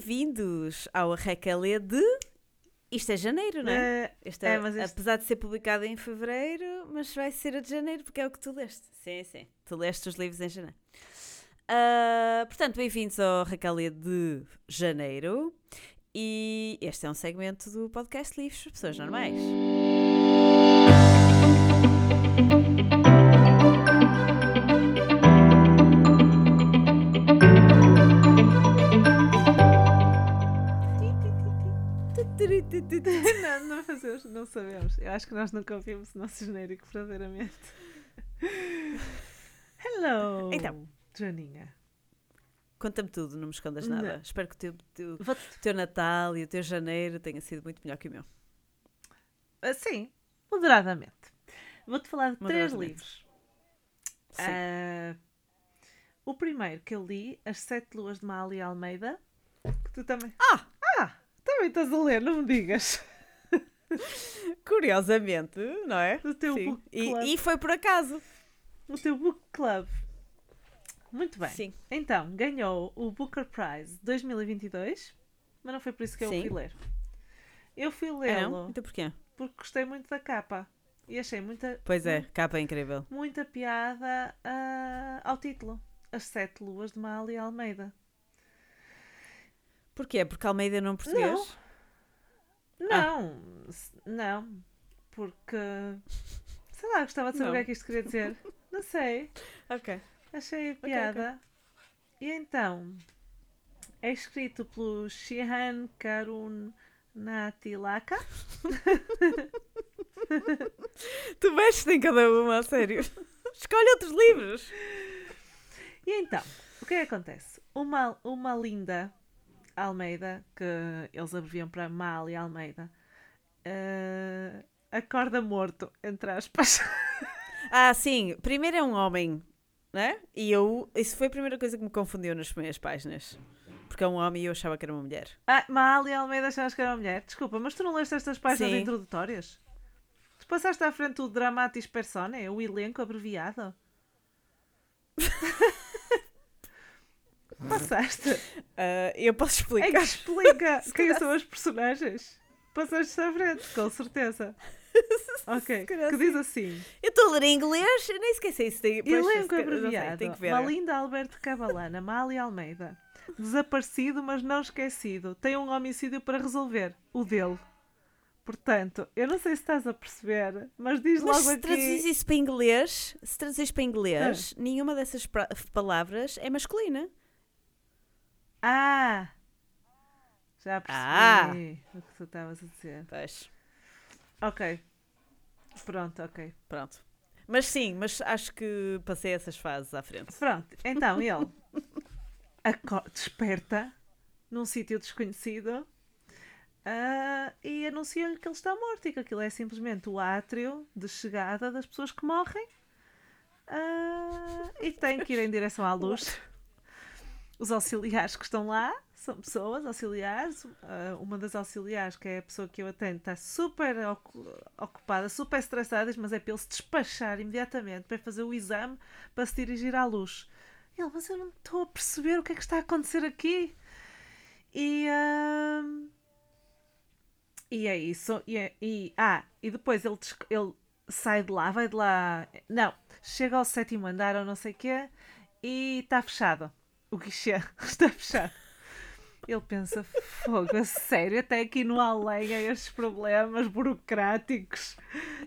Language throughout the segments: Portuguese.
Bem-vindos ao Arrecalê de. Isto é janeiro, não é? Eh, Este é, é, este- Apesar de ser publicado em fevereiro, mas vai ser a de janeiro, porque é o que tu leste. Sim, sim. Tu leste os livros em janeiro. Ah, portanto, bem-vindos ao Arrecalê de janeiro. E este é um segmento do podcast Livros para Pessoas Normais. Não, não fazemos, não sabemos. Eu acho que nós nunca ouvimos o nosso genérico verdadeiramente. Hello! Então. Joaninha. Conta-me tudo, não me escondas Não. nada. Espero que o teu, teu- teu Natal e o teu janeiro tenha sido muito melhor que o meu. Sim, moderadamente. Vou-te falar de três livros. Ah, o primeiro que eu li, As Sete Luas de Mali Almeida. Que tu também. Ah! Ah! Também estás a ler, não me digas. Curiosamente, não é? Do teu Sim. book E, club. e foi por acaso. O teu book club. Muito bem. Sim. Então, ganhou o Booker Prize 2022, mas não foi por isso que eu Sim. fui ler. Eu fui É, não? lê-lo Então porquê? porque gostei muito da capa e achei muita, Pois é, capa é incrível. muita piada ah, ao título. As Sete Luas de Mali Almeida. Porquê? Porque Almeida não é português? Não, s- não, porque sei lá, gostava de saber Não. o que é que isto queria dizer. Não sei. Ok. Achei a piada. E então, é escrito pelo Shihan Karun Natilaka. Tu mexes em cada uma, a sério. Escolhe outros livros. E então, o que é que acontece? Uma, uma linda Almeida, que eles abreviam para Mali Almeida, eh, acorda morto, entre aspas. Ah, sim. Primeiro é um homem, né? E eu. Isso foi a primeira coisa que me confundiu nas primeiras páginas. Porque é um homem e eu achava que era uma mulher. Ah, Mali Almeida achavas que era uma mulher? Desculpa, mas tu não leste estas páginas Sim. introdutórias? Tu passaste à frente do Dramatis Persone, o elenco abreviado? Passaste? Ah, eu posso É que explicar. explica quem são os personagens. Passaste à frente, com certeza. Ok, que diz assim: Eu estou a ler em inglês, eu nem esqueci isso. Tem, Elenco sei, abreviado. que ver. Malinda Alberto Cabalana, Mali Almeida. Desaparecido, mas não esquecido. Tem um homicídio para resolver. O dele. Portanto, eu não sei se estás a perceber, mas diz Mas logo se aqui. traduzis isso para inglês, se traduzis para inglês, Ah. nenhuma dessas palavras é masculina. Ah! Já Ah. percebi o que tu estavas a dizer. Pois, Ok. Pronto, ok. pronto. Mas sim, mas acho que passei essas fases à frente. Pronto, então ele desperta num sítio desconhecido ah, e anuncia-lhe que ele está morto e que aquilo é simplesmente o átrio de chegada das pessoas que morrem ah, e tem que ir em direção à luz. Os auxiliares que estão lá são pessoas auxiliares. ah, uma das auxiliares, que é a pessoa que eu atendo, está super ocu- ocupada, super estressada, mas é para ele se despachar imediatamente para fazer o exame para se dirigir à luz. Ele, mas eu não estou a perceber o que é que está a acontecer aqui. E, ahm, e é isso. E, é- e- ah, e depois ele, ele sai de lá, vai de lá. Não, chega ao sétimo andar ou não sei o quê e está fechado. O guichê está fechado. Ele pensa, fogo, a sério, até aqui no além há estes problemas burocráticos.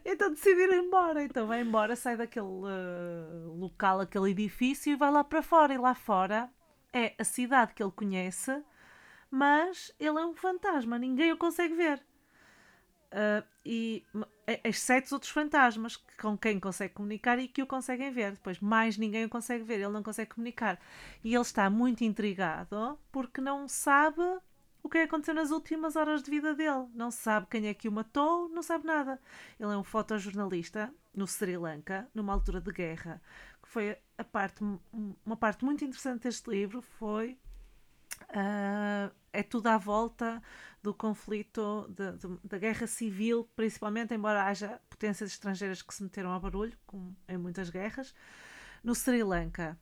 Então decide ir embora. Então vai embora, sai daquele eh, local, aquele edifício e vai lá para fora. E lá fora é a cidade que ele conhece, mas ele é um fantasma, ninguém o consegue ver. M- e- exceto os outros fantasmas com quem consegue comunicar e que o conseguem ver. Depois, mais ninguém o consegue ver, ele não consegue comunicar. E ele está muito intrigado porque não sabe o que é aconteceu nas últimas horas de vida dele. Não sabe quem é que o matou, não sabe nada. Ele é um fotojornalista no Sri Lanka, numa altura de guerra. Que foi a parte, uma parte muito interessante deste livro foi ah, é tudo à volta do conflito de- de- da guerra civil, principalmente, embora haja potências estrangeiras que se meteram ao barulho, como em muitas guerras, no Sri Lanka.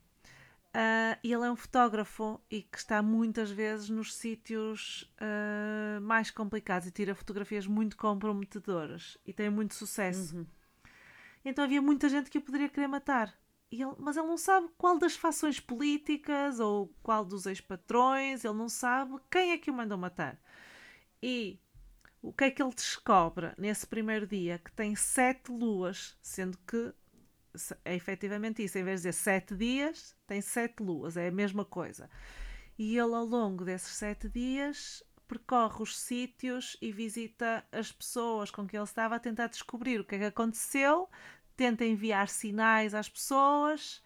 Uh, e ele é um fotógrafo e que está muitas vezes nos sítios uh, mais complicados e tira fotografias muito comprometedoras e tem muito sucesso. Uhum. Então havia muita gente que o poderia querer matar. Ele, mas ele não sabe qual das fações políticas ou qual dos ex-patrões, ele não sabe quem é que o mandou matar. E o que é que ele descobre nesse primeiro dia? Que tem sete luas, sendo que é efetivamente isso, em vez de dizer sete dias, tem sete luas, é a mesma coisa. E ele, ao longo desses sete dias, percorre os sítios e visita as pessoas com quem ele estava a tentar descobrir o que é que aconteceu, tenta enviar sinais às pessoas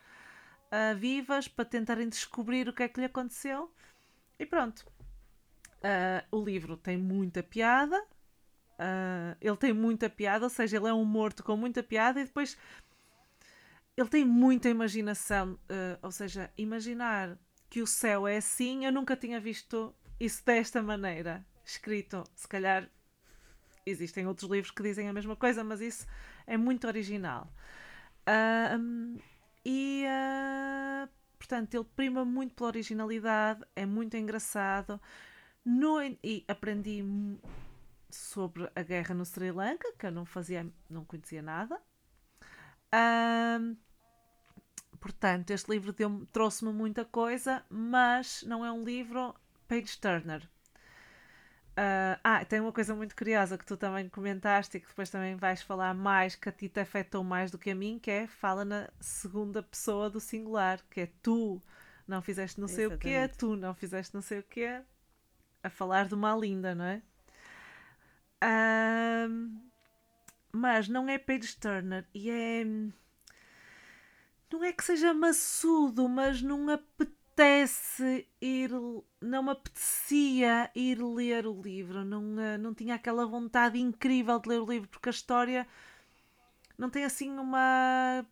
uh, vivas para tentarem descobrir o que é que lhe aconteceu. E pronto. Uh, o livro tem muita piada. Uh, ele tem muita piada, ou seja, ele é um morto com muita piada e depois ele tem muita imaginação, ou seja, imaginar que o céu é assim, eu nunca tinha visto isso desta maneira escrito. Se calhar existem outros livros que dizem a mesma coisa, mas isso é muito original. Uh, e uh, portanto, ele prima muito pela originalidade, é muito engraçado. No, e aprendi sobre a guerra no Sri Lanka, que eu não fazia, não conhecia nada. Um, portanto, este livro trouxe-me muita coisa, mas não é um livro page turner. Uh, ah, tem uma coisa muito curiosa que tu também comentaste e que depois também vais falar mais, que a ti te afetou mais do que a mim, que é fala na segunda pessoa do singular, que é tu não fizeste não sei Exatamente. o quê, tu não fizeste não sei o quê, a falar de uma linda, não é? Um, mas não é page turner e é. Não é que seja maçudo, mas não apetece ir. Não me apetecia ir ler o livro. Não, eh, não tinha aquela vontade incrível de ler o livro, porque a história não tem assim uma.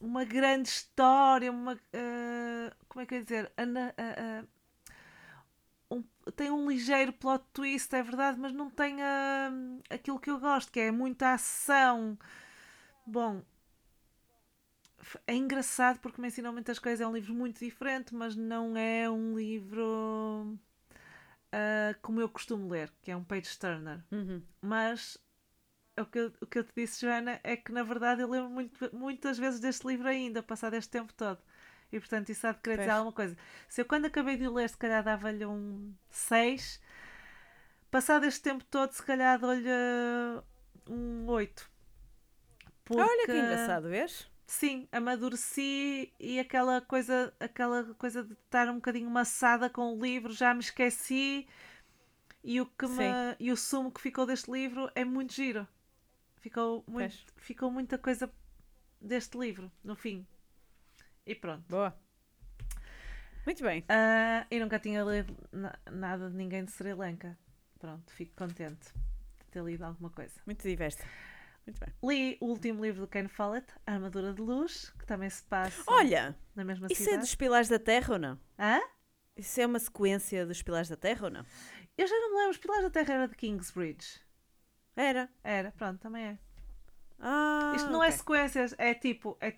Uma grande história, uma. Uh, como é que eu ia dizer? A, a, a, um, tem um ligeiro plot twist, é verdade, mas não tem uh, aquilo que eu gosto, que é muita ação. Bom, é engraçado porque me ensinou muitas coisas. É um livro muito diferente, mas não é um livro uh, como eu costumo ler, que é um page turner. Uhum. Mas o que, eu, o que eu te disse, Joana, é que na verdade eu lembro muito, muitas vezes deste livro ainda, passado este tempo todo. E portanto isso há de querer dizer alguma coisa. Se eu quando acabei de o ler, se calhar dava-lhe um 6, passado este tempo todo, se calhar dou-lhe um 8. Porque... Olha que engraçado, vês? Sim, amadureci e aquela coisa, aquela coisa de estar um bocadinho maçada com o livro, já me esqueci. E o, que me, e o sumo que ficou deste livro é muito giro. Ficou, muito, ficou muita coisa deste livro, no fim. E pronto. Boa. Muito bem. Uh, e nunca tinha lido na nada de ninguém de Sri Lanka. Pronto, fico contente de ter lido alguma coisa. Muito diversa. Muito bem. Li o último livro do Ken Follett, A Armadura de Luz, que também se passa Olha, na mesma isso é cidade. é dos Pilares da Terra ou não? Hã? Isso é uma sequência dos Pilares da Terra ou não? Eu já não me lembro. Os Pilares da Terra era de Kingsbridge. Era. Era, pronto, também é. Ah, Isto não é okay. é sequências, é tipo. É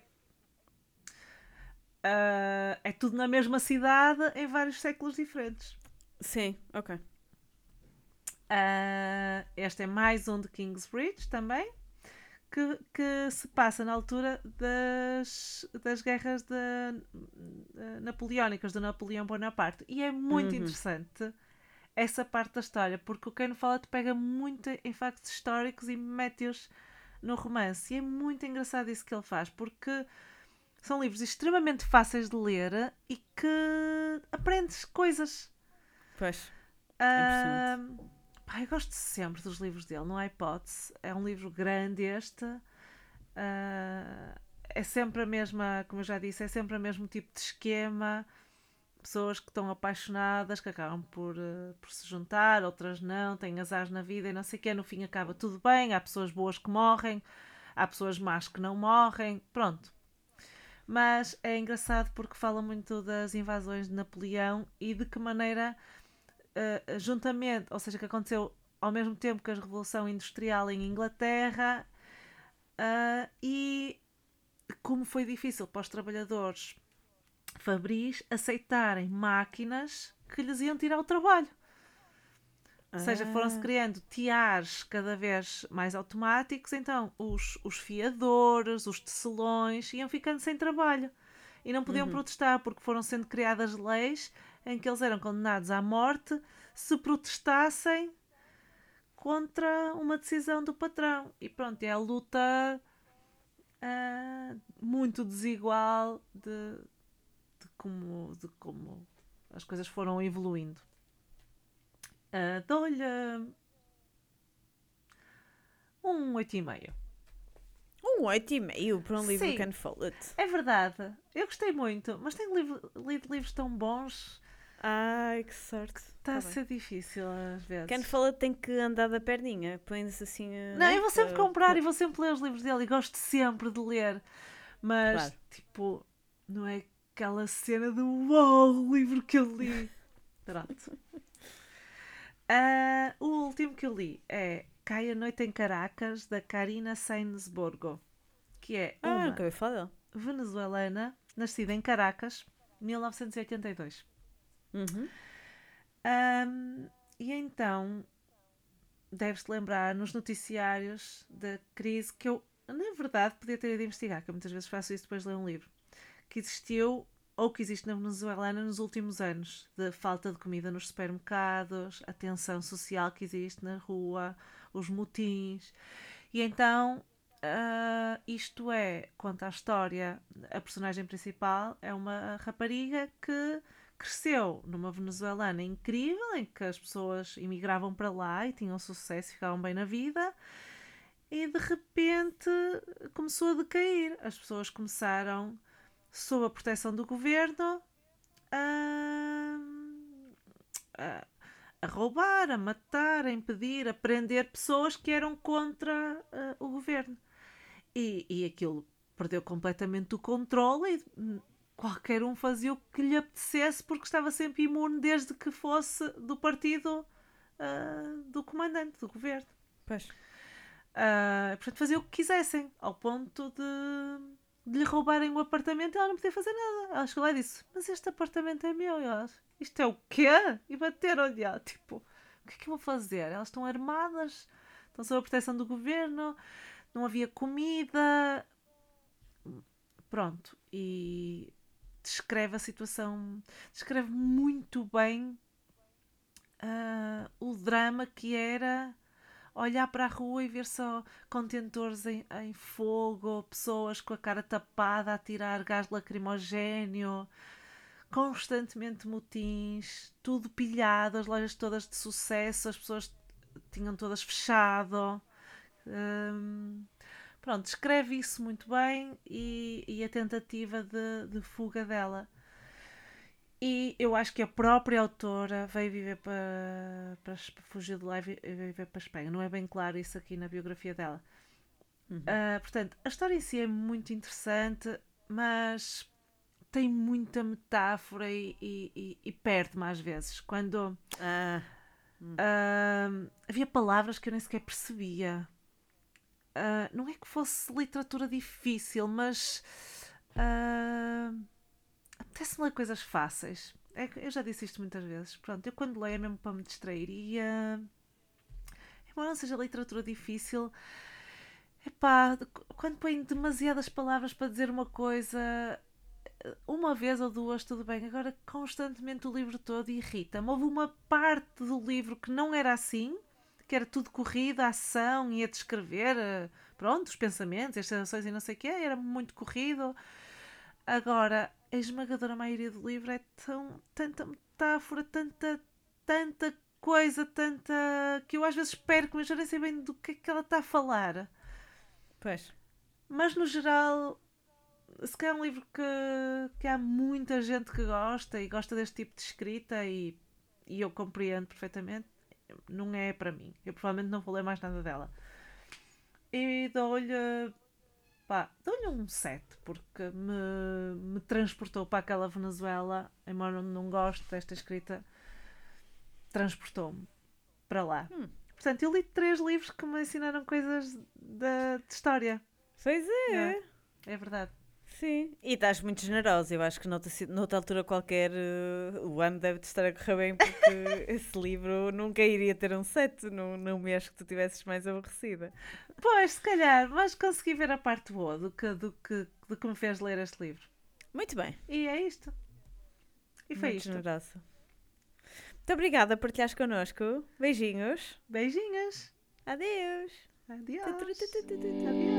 Uh, é tudo na mesma cidade em vários séculos diferentes. Sim, ok. Uh, este é mais um de Kingsbridge também, que, que se passa na altura das, das guerras de, de napoleónicas do Napoleão Bonaparte. E é muito uhum. interessante essa parte da história, porque o Ken Follett pega muito em factos históricos e mete-os no romance. E é muito engraçado isso que ele faz, porque são livros extremamente fáceis de ler e que aprendes coisas. Pois. É uh, eu gosto sempre dos livros dele, não há hipótese. É um livro grande este. Uh, é sempre a mesma, como eu já disse, é sempre o mesmo tipo de esquema. Pessoas que estão apaixonadas, que acabam por, uh, por se juntar, outras não, têm azar na vida e não sei o quê. No fim acaba tudo bem. Há pessoas boas que morrem, há pessoas más que não morrem. Pronto mas é engraçado porque fala muito das invasões de Napoleão e de que maneira, uh, juntamente, ou seja, que aconteceu ao mesmo tempo que a Revolução Industrial em Inglaterra uh, e como foi difícil para os trabalhadores fabris aceitarem máquinas que lhes iam tirar o trabalho. Ou seja, foram-se Ah. criando tiares cada vez mais automáticos, então os, os fiadores, os tecelões iam ficando sem trabalho e não podiam protestar porque foram sendo criadas leis em que eles eram condenados à morte se protestassem contra uma decisão do patrão. E pronto, é a luta ah, muito desigual de, de como, de como as coisas foram evoluindo. Ah, Dou-lhe um 8,5. Um 8,5 para um livro Sim. Can Follett. É verdade, eu gostei muito, mas tenho lido livros tão bons, Ai, que sorte. está Tá a bem. ser difícil às vezes. Can Follett tem que andar da perninha. Põe-se assim. eh, Não, né? eu vou sempre comprar e vou sempre ler os livros dele e gosto sempre de ler. Mas, Claro. tipo, não é aquela cena de uau, o livro que eu li. Pronto. Ah, o último que eu li é Cai a Noite em Caracas, da Karina Sainsborgo, que é Ah, uma dela. venezuelana nascida em Caracas, 1982. Uhum. Ahm, e então, deves-te lembrar nos noticiários da crise que eu, na verdade, podia ter ido investigar, que eu muitas vezes faço isso depois de ler um livro, que existiu ou que existe na Venezuela nos últimos anos, de falta de comida nos supermercados, a tensão social que existe na rua, os motins. E então, ah, isto é, conta a história, a personagem principal é uma rapariga que cresceu numa venezuelana incrível, em que as pessoas imigravam para lá e tinham sucesso, ficavam bem na vida, e de repente começou a decair. As pessoas começaram, sob a proteção do governo, a, a, a roubar, a matar, a impedir, a prender pessoas que eram contra ah, o governo. E, e aquilo perdeu completamente o controle e hum, qualquer um fazia o que lhe apetecesse porque estava sempre imune desde que fosse do partido ah, do comandante, do governo. Pois. Ah, portanto, fazia o que quisessem, ao ponto de, de lhe roubarem o apartamento e ela não podia fazer nada. Ela chegou lá e disse: Mas este apartamento é meu. E Isto é o quê? E bateram-lhe. Ela, Tipo, o que é que eu vou fazer? Elas estão armadas, estão sob a proteção do governo, não havia comida. Pronto, e descreve a situação, descreve muito bem ah, o drama que era olhar para a rua e ver só contentores em, em fogo, pessoas com a cara tapada a tirar gás lacrimogéneo, constantemente motins, tudo pilhado, as lojas todas de sucesso, as pessoas tinham todas fechado. Hum, pronto, descreve isso muito bem e, e a tentativa de, de fuga dela. E eu acho que a própria autora veio viver para, para fugir de lá e vi- viver para a Espanha. Não é bem claro isso aqui na biografia dela. Uhum. Ah, portanto, a história em si é muito interessante, mas tem muita metáfora e, e, e- perde-me às vezes. Quando Ah, ah, havia palavras que eu nem sequer percebia. Ah, não é que fosse literatura difícil, mas ah, apetece-me coisas fáceis. É eu já disse isto muitas vezes. Pronto, eu quando leio é mesmo para me distrair. E ah, embora não seja literatura difícil, epá, quando põem demasiadas palavras para dizer uma coisa, uma vez ou duas, tudo bem. Agora, constantemente o livro todo irrita-me. Houve uma parte do livro que não era assim, que era tudo corrido, a ação, ia descrever, eh, pronto, os pensamentos, as sensações e não sei o quê, era muito corrido. Agora, a esmagadora maioria do livro é tão, tanta metáfora, tanta, tanta coisa, tanta. que eu às vezes perco, mas já nem sei bem do que é que ela está a falar. pois. Mas no geral, se calhar é um livro que, que há muita gente que gosta e gosta deste tipo de escrita e, e eu compreendo perfeitamente, não é para mim. Eu provavelmente não vou ler mais nada dela. E dou-lhe. pá, dou-lhe um 7, porque me, me transportou para aquela Venezuela, embora não goste desta escrita, transportou-me para lá. Hum. Portanto, eu li três livros que me ensinaram coisas da, de história. Pois é. É. É verdade. Sim, e estás muito generosa. Eu acho que noutra, noutra altura qualquer eh, o ano deve-te estar a correr bem porque esse livro nunca iria ter um 7 no, no mês que tu tivesses mais aborrecida. Pois, se calhar, mas consegui ver a parte boa do que, do que, do que me fez ler este livro. Muito bem. E é isto. E foi muito isto. generosa. Muito obrigada por partilhares connosco. Beijinhos. Beijinhos. Adeus. Adiós. Tu,